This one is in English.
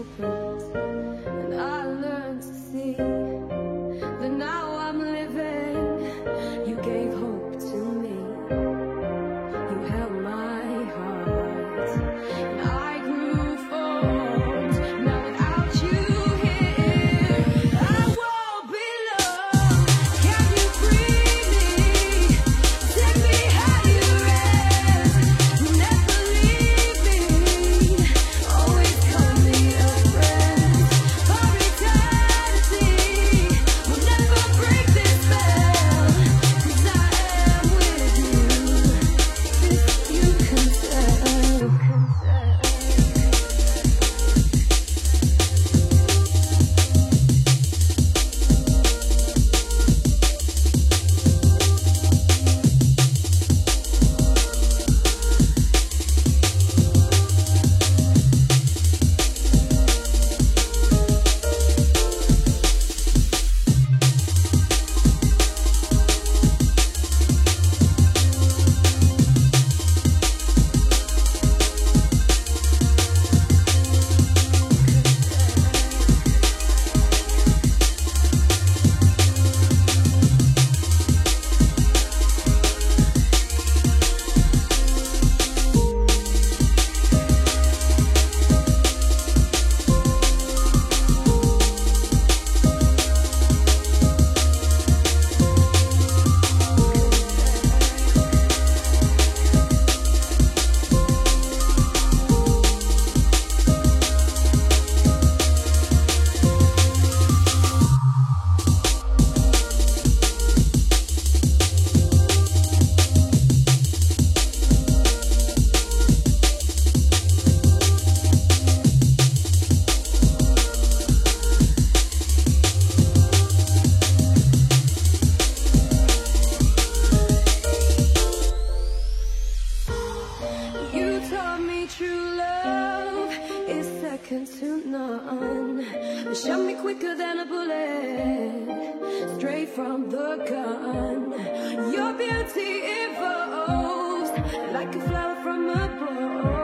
open. Quicker than a bullet, straight from the gun. Your beauty evolves like a flower from a bowl.